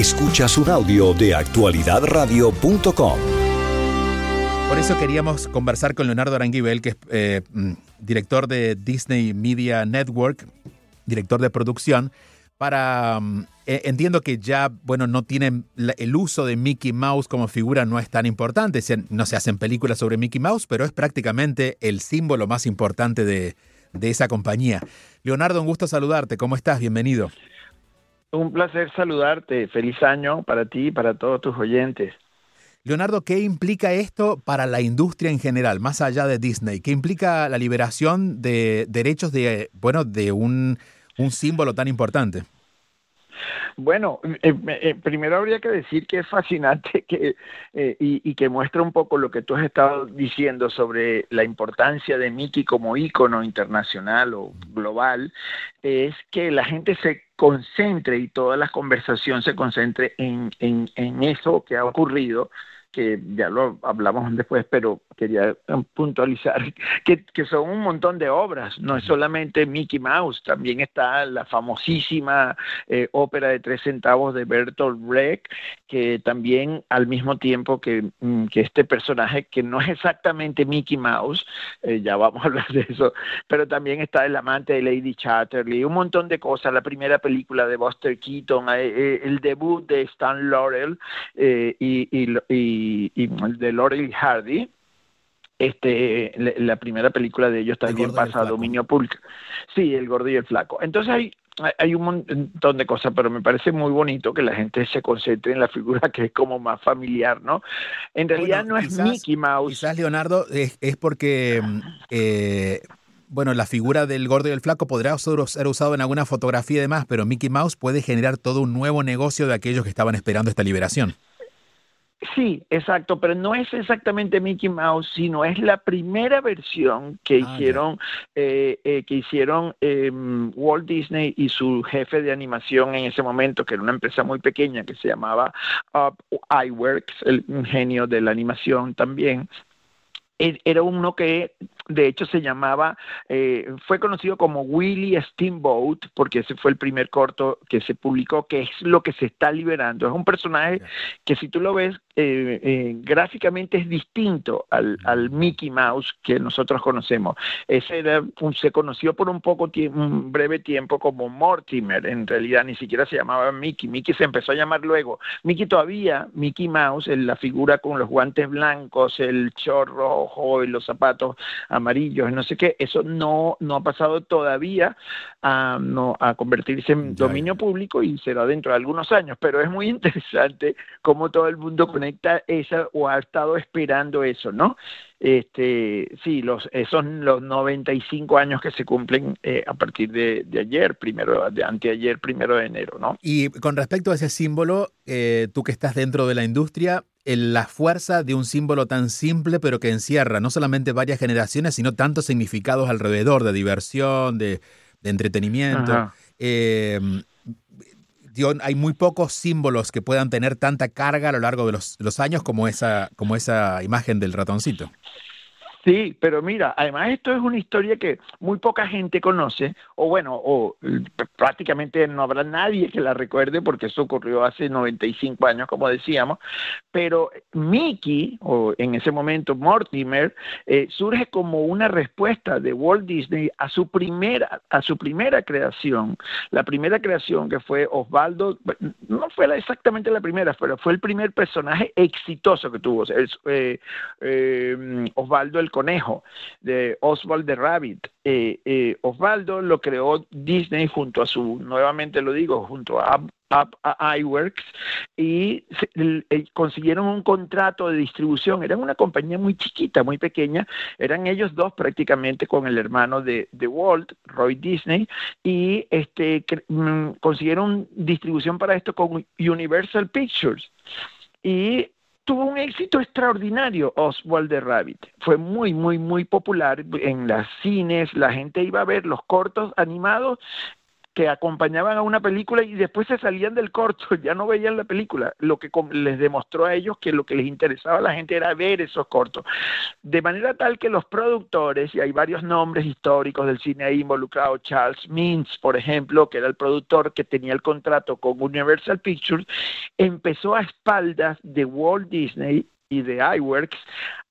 Escuchas un audio de actualidadradio.com. Por eso queríamos conversar con Leonardo Aranguibel, que es eh, mm, director de Disney Media Network, director de producción, para... Mm, eh, entiendo que ya, bueno, no tienen el uso de Mickey Mouse como figura no es tan importante, no se hacen películas sobre Mickey Mouse, pero es prácticamente el símbolo más importante de, de esa compañía. Leonardo, un gusto saludarte, ¿cómo estás? Bienvenido. Un placer saludarte. Feliz año para ti y para todos tus oyentes. Leonardo, ¿qué implica esto para la industria en general, más allá de Disney? ¿Qué implica la liberación de derechos de, bueno, de un, un símbolo tan importante? Bueno, eh, eh, primero habría que decir que es fascinante que, eh, y, que muestra un poco lo que tú has estado diciendo sobre la importancia de Mickey como ícono internacional o global, es que la gente se concentre y toda la conversación se concentre en, en, en eso que ha ocurrido que ya lo hablamos después, pero quería puntualizar que, que, son un montón de obras, no es solamente Mickey Mouse, también está la famosísima eh, ópera de tres centavos de Bertolt Brecht, que también al mismo tiempo que, mm, que este personaje, que no es exactamente Mickey Mouse, eh, ya vamos a hablar de eso, pero también está El amante de Lady Chatterley, un montón de cosas, la primera película de Buster Keaton, eh, el debut de Stan Laurel y, y, y, y de Laurel y Hardy, este, la primera película de ellos también pasa a dominio público. Sí, El Gordo y el Flaco. Entonces hay, hay un montón de cosas, pero me parece muy bonito que la gente se concentre en la figura que es como más familiar, ¿no? En realidad no es Mickey Mouse. Quizás, Leonardo, es, porque... Eh, bueno, la figura del gordo y el flaco podrá ser usado en alguna fotografía y demás, pero Mickey Mouse puede generar todo un nuevo negocio de aquellos que estaban esperando esta liberación. Sí, exacto, pero no es exactamente Mickey Mouse, sino es la primera versión que ah, hicieron, eh, eh, que hicieron em, Walt Disney y su jefe de animación en ese momento, que era una empresa muy pequeña que se llamaba Up iWorks, el genio de la animación también. E, era uno que de hecho se llamaba, eh, fue conocido como Willy Steamboat, porque ese fue el primer corto que se publicó, que es lo que se está liberando. Es un personaje que si tú lo ves eh, eh, gráficamente es distinto al, al, Mickey Mouse que nosotros conocemos. Ese era, se conoció por un poco un breve tiempo como Mortimer, en realidad ni siquiera se llamaba Mickey. Mickey se empezó a llamar luego. Mickey todavía, Mickey Mouse, la figura con los guantes blancos, el chorro rojo y los zapatos amarillos, no sé qué, eso no, no ha pasado todavía a, no, a convertirse en dominio público y será dentro de algunos años, pero es muy interesante cómo todo el mundo conecta esa o ha estado esperando eso, ¿no? Este, sí, los, son los 95 años que se cumplen eh, a partir de, ayer, primero, de anteayer, primero de enero, ¿no? Y con respecto a ese símbolo, eh, tú que estás dentro de la industria, la fuerza de un símbolo tan simple, pero que encierra no solamente varias generaciones, sino tantos significados alrededor de diversión, de, entretenimiento. Em, hay muy pocos símbolos que puedan tener tanta carga a lo largo de los, los años como esa, como esa imagen del ratoncito. Sí, pero mira, además esto es una historia que muy poca gente conoce, o bueno, o eh, prácticamente no habrá nadie que la recuerde porque eso ocurrió hace 95 años, como decíamos, pero Mickey, o en ese momento Mortimer, eh, surge como una respuesta de Walt Disney a su primera, a su primera creación, la primera creación que fue Osvaldo, no fue exactamente la primera, pero fue el primer personaje exitoso que tuvo, eh, Osvaldo el conejo de Oswald the Rabbit. Eh, eh, Osvaldo lo creó Disney junto a su, nuevamente lo digo, junto a iWorks y consiguieron un contrato de distribución. Eran una compañía muy chiquita, muy pequeña. Eran ellos dos prácticamente con el hermano de, de Walt, Roy Disney, y este, mm, consiguieron distribución para esto con Universal Pictures. Y tuvo un éxito extraordinario Oswald the Rabbit. Fue muy, muy, muy popular en las cines. La gente iba a ver los cortos animados que acompañaban a una película y después se salían del corto, ya no veían la película, lo que les demostró a ellos que lo que les interesaba a la gente era ver esos cortos. De manera tal que los productores, y hay varios nombres históricos del cine ahí involucrado, Charles Mintz, por ejemplo, que era el productor que tenía el contrato con Universal Pictures, empezó a espaldas de Walt Disney y de iWorks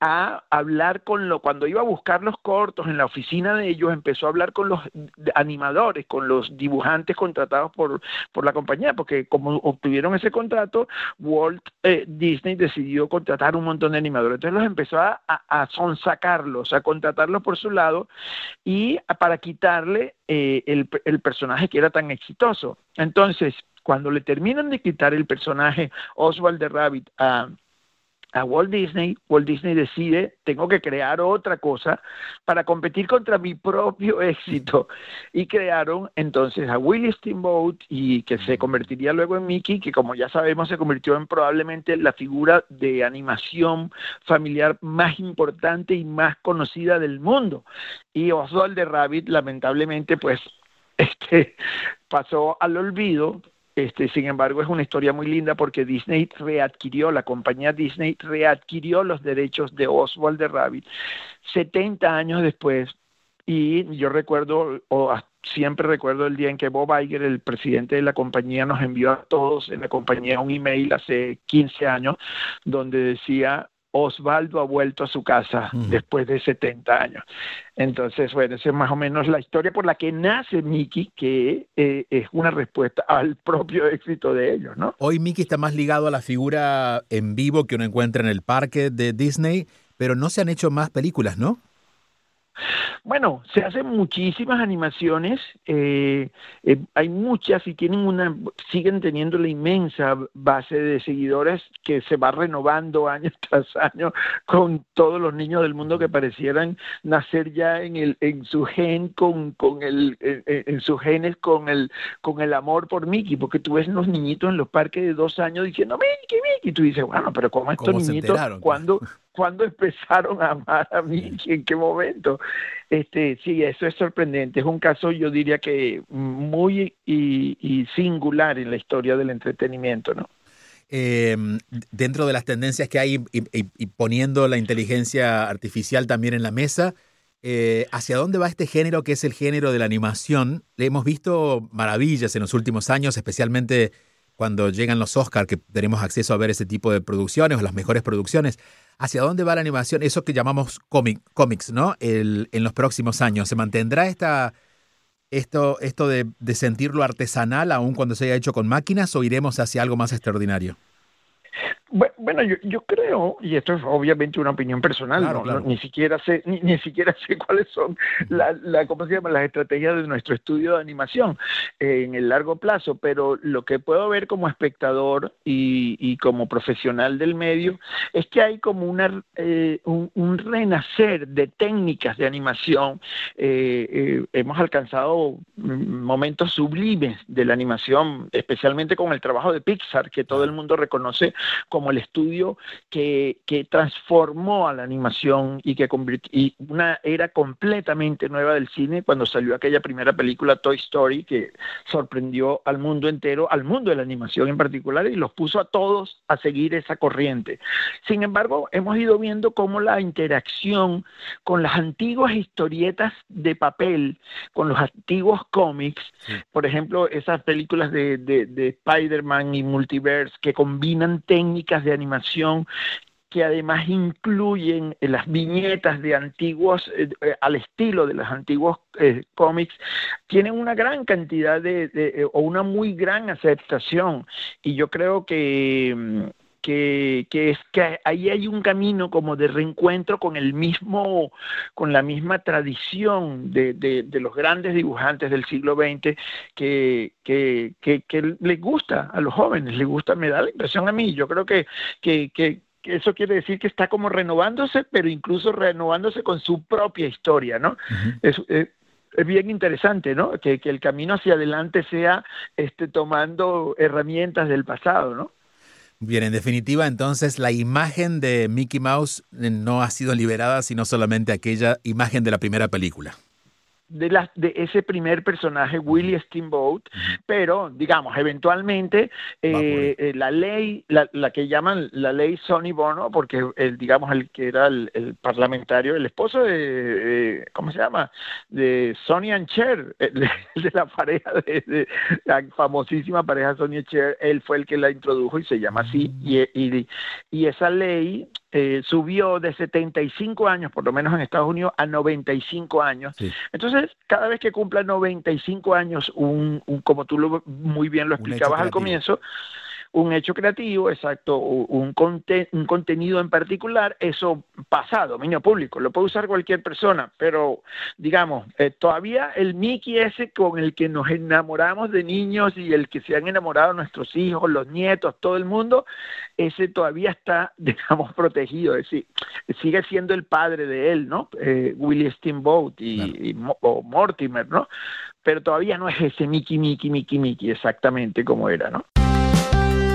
a hablar con lo cuando iba a buscar los cortos en la oficina de ellos empezó a hablar con los animadores con los dibujantes contratados por por la compañía porque como obtuvieron ese contrato Walt eh, Disney decidió contratar un montón de animadores. Entonces los empezó a, a, sonsacarlos a contratarlos por su lado y para quitarle eh, el, el personaje que era tan exitoso. Entonces cuando le terminan de quitar el personaje Oswald de Rabbit a a Walt Disney, Walt Disney decide, tengo que crear otra cosa para competir contra mi propio éxito. Y crearon entonces a Willie Steamboat y que se convertiría luego en Mickey, que como ya sabemos se convirtió en probablemente la figura de animación familiar más importante y más conocida del mundo. Y Oswald de Rabbit lamentablemente pues este pasó al olvido este, sin embargo, es una historia muy linda porque Disney readquirió, la compañía Disney readquirió los derechos de Oswald de Rabbit 70 años después. Y yo recuerdo, o siempre recuerdo el día en que Bob Iger, el presidente de la compañía, nos envió a todos en la compañía un email hace 15 años donde decía Osvaldo ha vuelto a su casa después de 70 años. Entonces, bueno, esa es más o menos la historia por la que nace Mickey, que eh, es una respuesta al propio éxito de ellos, ¿no? Hoy Mickey está más ligado a la figura en vivo que uno encuentra en el parque de Disney, pero no se han hecho más películas, ¿no? Bueno, se hacen muchísimas animaciones, eh, eh, hay muchas y tienen una, siguen teniendo la inmensa base de seguidores que se va renovando año tras año con todos los niños del mundo que parecieran nacer ya en el, en su gen con, con el, en, sus genes con el, con el amor por Mickey, porque tú ves los niñitos en los parques de dos años diciendo Mickey, Mickey, y tú dices, bueno, pero ¿cómo estos niñitos, cuando ¿Cuándo empezaron a amar a mí? ¿En qué momento? Este, sí, eso es sorprendente. Es un caso, yo diría que muy y, singular en la historia del entretenimiento, ¿no? Em, dentro de las tendencias que hay y, poniendo la inteligencia artificial también en la mesa, eh, ¿hacia dónde va este género que es el género de la animación? Le hemos visto maravillas en los últimos años, especialmente cuando llegan los Oscars, que tenemos acceso a ver ese tipo de producciones o las mejores producciones. ¿Hacia dónde va la animación? Eso que llamamos cómic, cómics, ¿no? El, en los próximos años. ¿Se mantendrá esta, esto, esto de, de sentirlo artesanal aún cuando se haya hecho con máquinas o iremos hacia algo más extraordinario? Bueno, yo, yo, creo, y esto es obviamente una opinión personal, no, ni siquiera sé, ni, ni, siquiera sé cuáles son la, la, ¿cómo se llama? las estrategias de nuestro estudio de animación eh, en el largo plazo, pero lo que puedo ver como espectador y, y como profesional del medio es que hay como una, eh, un, un, renacer de técnicas de animación. Eh, hemos alcanzado momentos sublimes de la animación, especialmente con el trabajo de Pixar, que todo el mundo reconoce como el estudio que, que transformó a la animación y que convirtió y una era completamente nueva del cine cuando salió aquella primera película Toy Story que sorprendió al mundo entero, al mundo de la animación en particular y los puso a todos a seguir esa corriente. Sin embargo, hemos ido viendo cómo la interacción con las antiguas historietas de papel, con los antiguos cómics, por ejemplo, esas películas de, de, de Spider-Man y Multiverse que combinan técnicas de animación que además incluyen eh, las viñetas de antiguos, eh, eh, al estilo de los antiguos cómics, tienen una gran cantidad de, o una muy gran aceptación. Y yo creo que que, es que ahí hay un camino como de reencuentro con el mismo, con la misma tradición de, de, los grandes dibujantes del siglo XX que, que, que, les gusta a los jóvenes, les gusta, me da la impresión a mí, yo creo que, que, que eso quiere decir que está como renovándose, pero incluso renovándose con su propia historia, ¿no? es, es, bien interesante, ¿no? Que, que, el camino hacia adelante sea este, tomando herramientas del pasado, ¿no? Bien, en definitiva, entonces la imagen de Mickey Mouse no ha sido liberada, sino solamente aquella imagen de la primera película. De, la, de ese primer personaje, Willie Steamboat, pero digamos, eventualmente eh, eh, la ley, la, la, que llaman la ley Sonny Bono, porque el, digamos, el que era el, parlamentario, el esposo de, ¿cómo se llama? De Sonny and Cher, de, la pareja, de, la famosísima pareja Sonny and Cher, él fue el que la introdujo y se llama así, y, y, y esa ley eh, subió de 75 años, por lo menos en Estados Unidos, a 95 años. Entonces, cada vez que cumpla 95 años, un, un como tú lo, muy bien lo explicabas al comienzo, un hecho creativo, exacto, un, un contenido en particular, eso pasa a dominio público, lo puede usar cualquier persona, pero digamos, eh, todavía el Mickey ese con el que nos enamoramos de niños y el que se han enamorado nuestros hijos, los nietos, todo el mundo, ese todavía está, digamos, protegido, es decir, sigue siendo el padre de él, ¿no? Eh, Willie Steamboat y, o Mortimer, ¿no? Pero todavía no es ese Mickey, Mickey, Mickey, Mickey exactamente como era, ¿no?